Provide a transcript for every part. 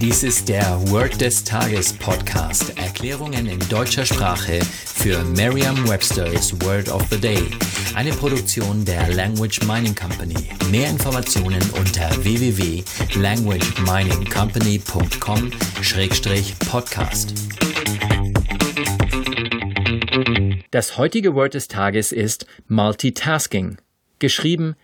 Dies ist der Word des Tages Podcast. Erklärungen in deutscher Sprache für Merriam-Webster's Word of the Day. Eine Produktion der Language Mining Company. Mehr Informationen unter www.languageminingcompany.com-podcast. Das heutige Word des Tages ist Multitasking. Geschrieben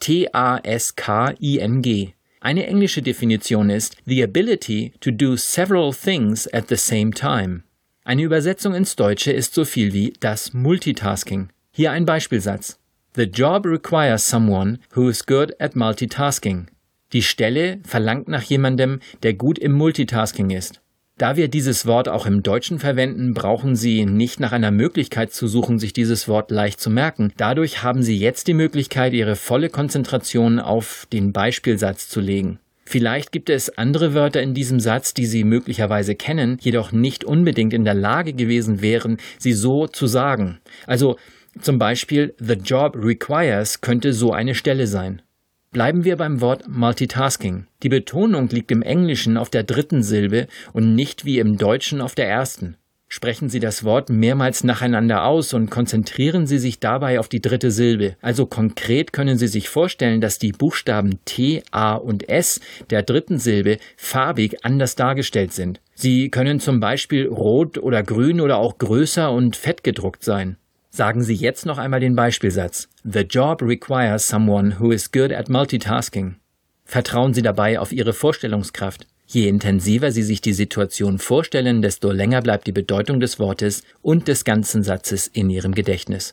M-U-L-T-I-T-A-S-K-I-N-G. Eine englische Definition ist the ability to do several things at the same time. Eine Übersetzung ins Deutsche ist so viel wie das Multitasking. Hier ein Beispielsatz. The job requires someone who is good at multitasking. Die Stelle verlangt nach jemandem, der gut im Multitasking ist. Da wir dieses Wort auch im Deutschen verwenden, brauchen Sie nicht nach einer Möglichkeit zu suchen, sich dieses Wort leicht zu merken. Dadurch haben Sie jetzt die Möglichkeit, Ihre volle Konzentration auf den Beispielsatz zu legen. Vielleicht gibt es andere Wörter in diesem Satz, die Sie möglicherweise kennen, jedoch nicht unbedingt in der Lage gewesen wären, sie so zu sagen. Also zum Beispiel The job requires könnte so eine Stelle sein. Bleiben wir beim Wort Multitasking. Die Betonung liegt im Englischen auf der dritten Silbe und nicht wie im Deutschen auf der ersten. Sprechen Sie das Wort mehrmals nacheinander aus und konzentrieren Sie sich dabei auf die dritte Silbe. Also konkret können Sie sich vorstellen, dass die Buchstaben T, A und S der dritten Silbe farbig anders dargestellt sind. Sie können zum Beispiel rot oder grün oder auch größer und fett gedruckt sein. Sagen Sie jetzt noch einmal den Beispielsatz. The job requires someone who is good at multitasking. Vertrauen Sie dabei auf Ihre Vorstellungskraft. Je intensiver Sie sich die Situation vorstellen, desto länger bleibt die Bedeutung des Wortes und des ganzen Satzes in Ihrem Gedächtnis.